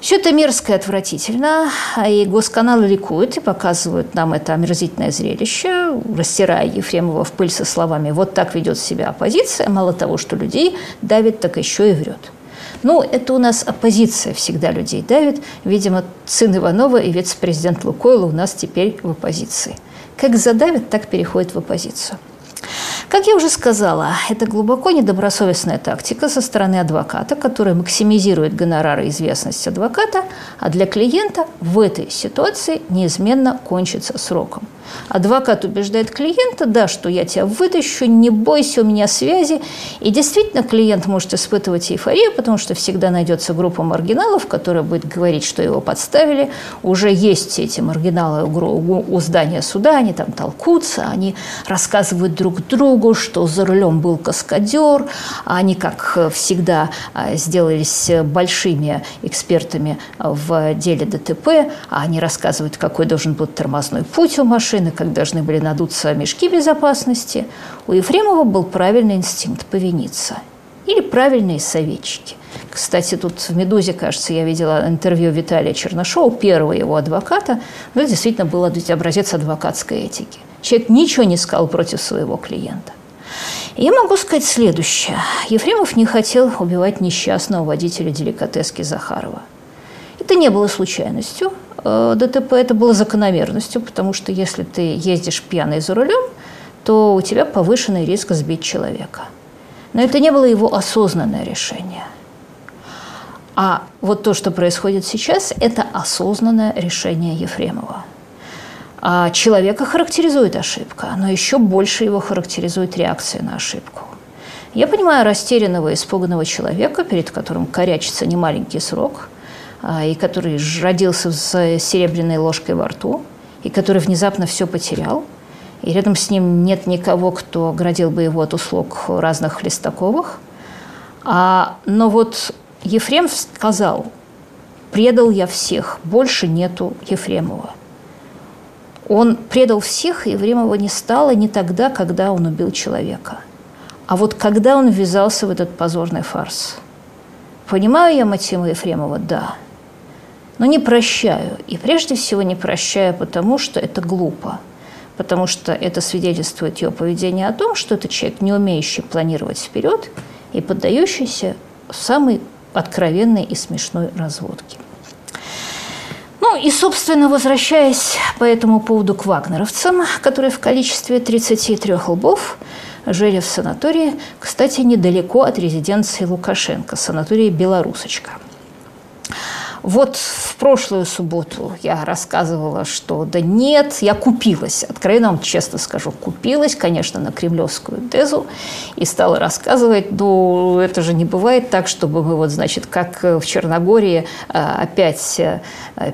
Все это мерзко и отвратительно, и госканалы ликуют и показывают нам это омерзительное зрелище, растирая Ефремова в пыль со словами «вот так ведет себя оппозиция, мало того, что людей давит, так еще и врет». Ну, это у нас оппозиция всегда людей давит. Видимо, сын Иванова и вице-президент Лукойла у нас теперь в оппозиции. Как задавят, так переходит в оппозицию. Как я уже сказала, это глубоко недобросовестная тактика со стороны адвоката, которая максимизирует гонорары и известность адвоката, а для клиента в этой ситуации неизменно кончится сроком. Адвокат убеждает клиента, да, что я тебя вытащу, не бойся, у меня связи. И действительно, клиент может испытывать эйфорию, потому что всегда найдется группа маргиналов, которая будет говорить, что его подставили. Уже есть эти маргиналы у здания суда, они там толкутся, они рассказывают друг другу, что за рулем был каскадер, они, как всегда, а, сделались большими экспертами в деле ДТП, а они рассказывают, какой должен быть тормозной путь у машины, машины, как должны были надуться мешки безопасности, у Ефремова был правильный инстинкт повиниться. Или правильные советчики. Кстати, тут в «Медузе», кажется, я видела интервью Виталия Чернышова, первого его адвоката. Ну, это действительно был образец адвокатской этики. Человек ничего не сказал против своего клиента. я могу сказать следующее. Ефремов не хотел убивать несчастного водителя деликатески Захарова. Это не было случайностью. Э, ДТП это было закономерностью, потому что если ты ездишь пьяный за рулем, то у тебя повышенный риск сбить человека. Но это не было его осознанное решение. А вот то, что происходит сейчас, это осознанное решение Ефремова. А человека характеризует ошибка, но еще больше его характеризует реакция на ошибку. Я понимаю растерянного, испуганного человека, перед которым корячится немаленький срок, и который родился с серебряной ложкой во рту, и который внезапно все потерял, и рядом с ним нет никого, кто оградил бы его от услуг разных Хлестаковых. А, но вот Ефрем сказал, предал я всех, больше нету Ефремова. Он предал всех, и Ефремова не стало не тогда, когда он убил человека. А вот когда он ввязался в этот позорный фарс. Понимаю я Матима Ефремова? Да. Но не прощаю. И прежде всего не прощаю, потому что это глупо. Потому что это свидетельствует его поведение о том, что это человек, не умеющий планировать вперед и поддающийся самой откровенной и смешной разводке. Ну и, собственно, возвращаясь по этому поводу к вагнеровцам, которые в количестве 33 лбов жили в санатории, кстати, недалеко от резиденции Лукашенко, санатории «Белорусочка». Вот в прошлую субботу я рассказывала, что да нет, я купилась, откровенно вам честно скажу, купилась, конечно, на кремлевскую тезу и стала рассказывать, ну, это же не бывает так, чтобы мы вот, значит, как в Черногории а, опять э,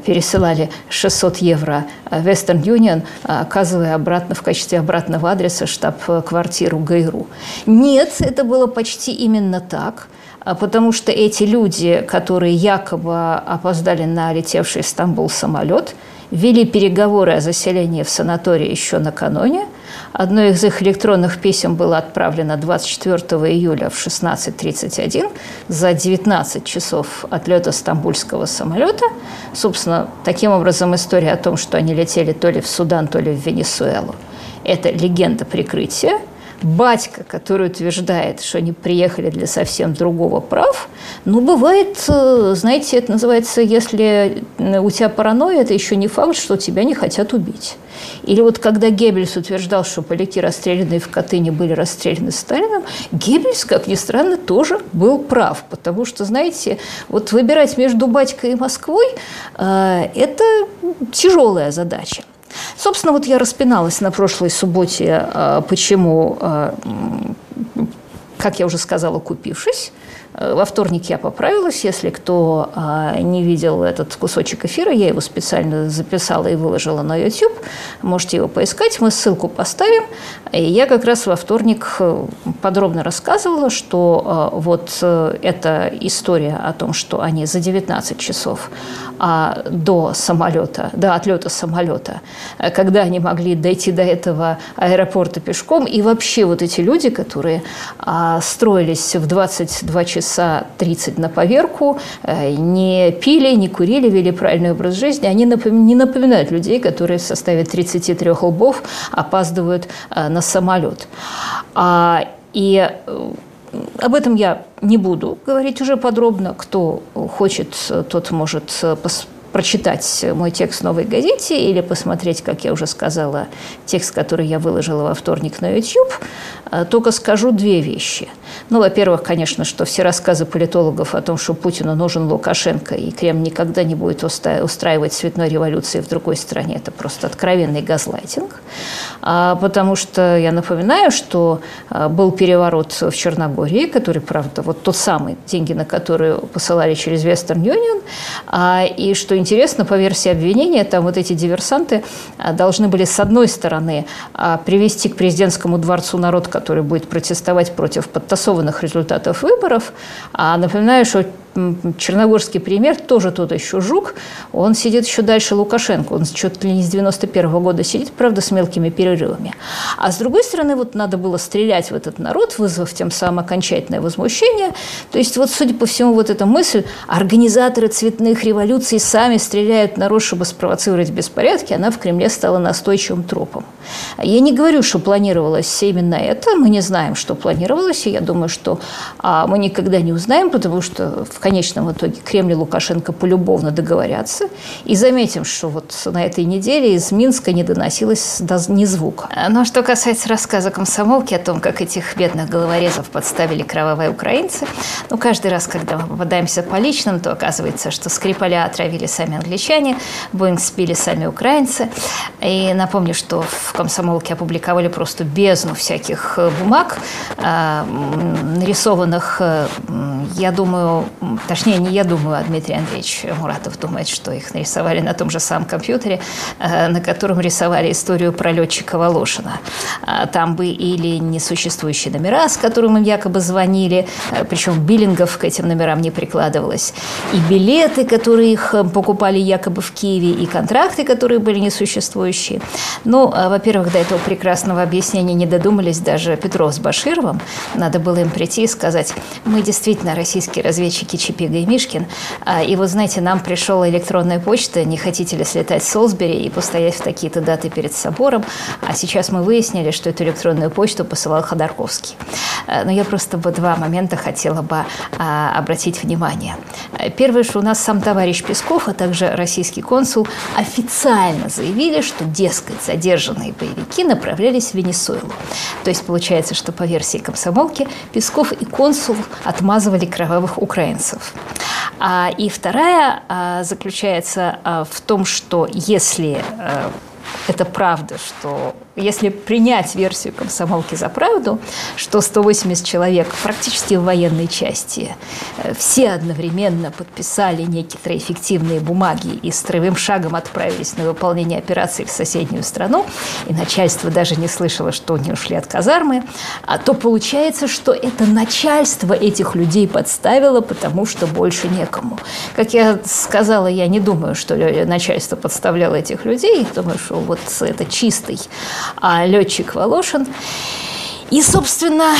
пересылали 600 евро Western Union, оказывая обратно в качестве обратного адреса штаб-квартиру ГАИРУ. Нет, это было почти именно так – а потому что эти люди, которые якобы опоздали на летевший в Стамбул самолет, вели переговоры о заселении в санатории еще накануне. Одно из их электронных писем было отправлено 24 июля в 16.31 за 19 часов отлета стамбульского самолета. Собственно, таким образом история о том, что они летели то ли в Судан, то ли в Венесуэлу. Это легенда прикрытия – батька, который утверждает, что они приехали для совсем другого прав, ну, бывает, э, знаете, это называется, если у тебя паранойя, это еще не факт, что тебя не хотят убить. Или вот когда Геббельс утверждал, что поляки, расстрелянные в Катыни, были расстреляны Сталином, Геббельс, как ни странно, тоже был прав. Потому что, знаете, вот выбирать между батькой и Москвой э, – это тяжелая задача. Собственно, вот я распиналась на прошлой субботе, а, почему, а, как я уже сказала, купившись. Э, во вторник я поправилась. Если кто а, не видел этот кусочек эфира, я его специально записала и выложила на YouTube. Можете его поискать. Мы ссылку поставим. И я как раз во вторник э, подробно рассказывала, что э, вот эта история о том, что они за 19 часов до самолета, до отлета самолета, когда они могли дойти до этого аэропорта пешком, и вообще вот эти люди, которые строились в 22 часа часа 30 на поверку, э, не пили, не курили, вели правильный образ жизни, они не напоминают людей, которые в составе 33 лбов опаздывают э, на самолет. А, и э, об этом я не буду говорить уже подробно. Кто хочет, тот может посмотреть прочитать мой текст в «Новой газете» или посмотреть, как я уже сказала, текст, который я выложила во вторник на YouTube, а, только скажу две вещи. Ну, во-первых, конечно, что все рассказы политологов о том, что Путину нужен Лукашенко, и Кремль никогда не будет устраивать цветной революции в другой стране, это просто откровенный газлайтинг. А, потому что я напоминаю, что а, был переворот в Черногории, который, правда, вот тот самый, деньги на которые посылали через Western Union, и что интересно, по версии обвинения, там вот эти диверсанты а, должны были, с одной стороны, а, привести к президентскому дворцу народ, который будет протестовать против подтасованных результатов выборов. А напоминаю, что черногорский премьер тоже тот еще жук. Он сидит еще дальше Лукашенко. Он чуть ли не с 91 -го года сидит, правда, с мелкими перерывами. А с другой стороны, вот надо было стрелять в этот народ, вызвав тем самым окончательное возмущение. То есть, вот, судя по всему, вот эта мысль, организаторы цветных революций сами стреляют народ, чтобы спровоцировать беспорядки, она в Кремле стала настойчивым тропом. Я не говорю, что планировалось именно это. Мы не знаем, что планировалось, и я думаю, что а, мы никогда не узнаем, потому что в в конечном итоге Кремль и Лукашенко полюбовно договорятся. И заметим, что вот на этой неделе из Минска не доносилось ни звука. Но что касается рассказа комсомолки о том, как этих бедных головорезов подставили кровавые украинцы, ну, каждый раз, когда мы попадаемся по личным, то оказывается, что Скрипаля отравили сами англичане, Боинг спили сами украинцы. И напомню, что в комсомолке опубликовали просто бездну всяких э, бумаг, э, нарисованных, э, я думаю, точнее, не я думаю, а Дмитрий Андреевич Муратов думает, что их нарисовали на том же самом компьютере, на котором рисовали историю про летчика Волошина. А там бы или несуществующие номера, с которыми им якобы звонили, причем биллингов к этим номерам не прикладывалось, и билеты, которые их покупали якобы в Киеве, и контракты, которые были несуществующие. Ну, а, во-первых, до этого прекрасного объяснения не додумались даже Петров с Башировым. Надо было им прийти и сказать, мы действительно российские разведчики Чипига и Мишкин, а, и вот, знаете, нам пришла электронная почта, не хотите ли слетать в Солсбери и постоять в такие-то даты перед собором, а сейчас мы выяснили, что эту электронную почту посылал Ходорковский. А, но я просто бы два момента хотела бы обратить внимание. Первое, что у нас сам товарищ Песков, а также российский консул официально заявили, что, дескать, задержанные боевики направлялись в Венесуэлу. То есть получается, что по версии комсомолки Песков и консул отмазывали кровавых украинцев. А, и вторая а, заключается а, в том, что если это правда, что если принять версию комсомолки за правду, что 180 человек практически в военной части э, все одновременно подписали некие эффективные бумаги и строевым шагом отправились на выполнение операции в соседнюю страну, и начальство даже не слышало, что они ушли от казармы, а то получается, что это начальство этих людей подставило, потому что больше некому. Как я сказала, я не думаю, что начальство подставляло этих людей, думаю, что вот это чистый а летчик Волошин. И, собственно,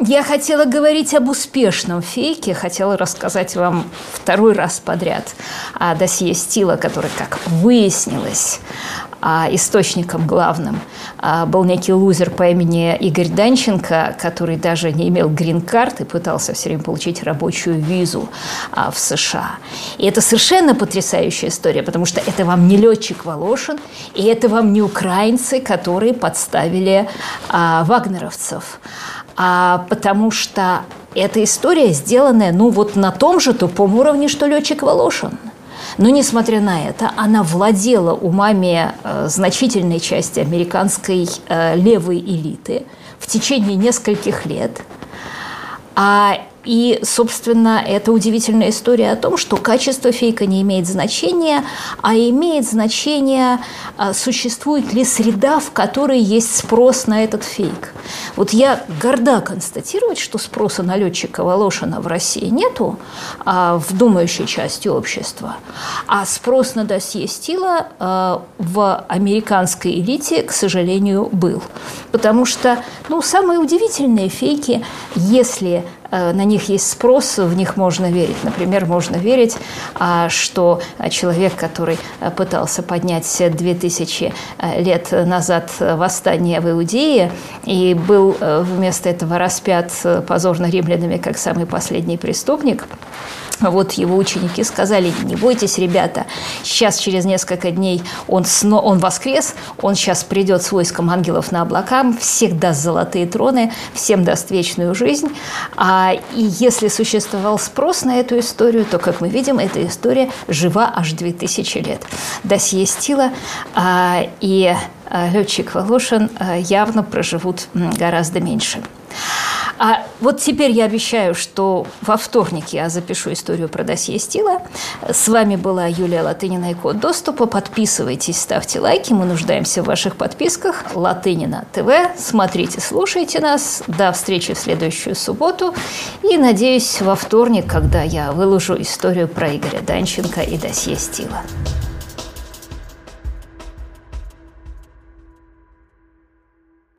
я хотела говорить об успешном фейке, хотела рассказать вам второй раз подряд о досье Стила, который, как выяснилось, а источником главным а, был некий лузер по имени Игорь Данченко, который даже не имел грин-карт и пытался все время получить рабочую визу а, в США. И это совершенно потрясающая история, потому что это вам не летчик Волошин, и это вам не украинцы, которые подставили вагнеровцев. А, потому что эта история сделанная, ну, вот на том же тупом уровне, что летчик Волошин – но, несмотря на это, она владела умами э, значительной части американской э, левой элиты в течение нескольких лет. А и, собственно, это удивительная история о том, что качество фейка не имеет значения, а имеет значение, а, существует ли среда, в которой есть спрос на этот фейк. Вот я горда констатировать, что спроса на летчика Волошина в России нету а в думающей части общества, а спрос на досье Стила а, в американской элите, к сожалению, был. Потому что ну, самые удивительные фейки, если на них есть спрос, в них можно верить. Например, можно верить, а, что человек, который э, пытался поднять 2000 э, лет назад восстание в Иудее и был вместо этого распят позорно римлянами как самый последний преступник, вот его ученики сказали, не бойтесь, ребята, сейчас через несколько дней он, сно, он воскрес, он сейчас придет с войском ангелов на облакам, всех даст золотые троны, всем даст вечную жизнь. А, и если существовал спрос на эту историю, то, как мы видим, эта история жива аж 2000 лет. Досье Стила а, и а, летчик Волошин а, явно проживут гораздо меньше. А вот теперь я обещаю, что во вторник я запишу историю про досье Стила. С вами была Юлия Латынина и Код доступа. Подписывайтесь, ставьте лайки. Мы нуждаемся в ваших подписках. Латынина ТВ. Смотрите, слушайте нас. До встречи в следующую субботу. И, надеюсь, во вторник, когда я выложу историю про Игоря Данченко и досье Стила.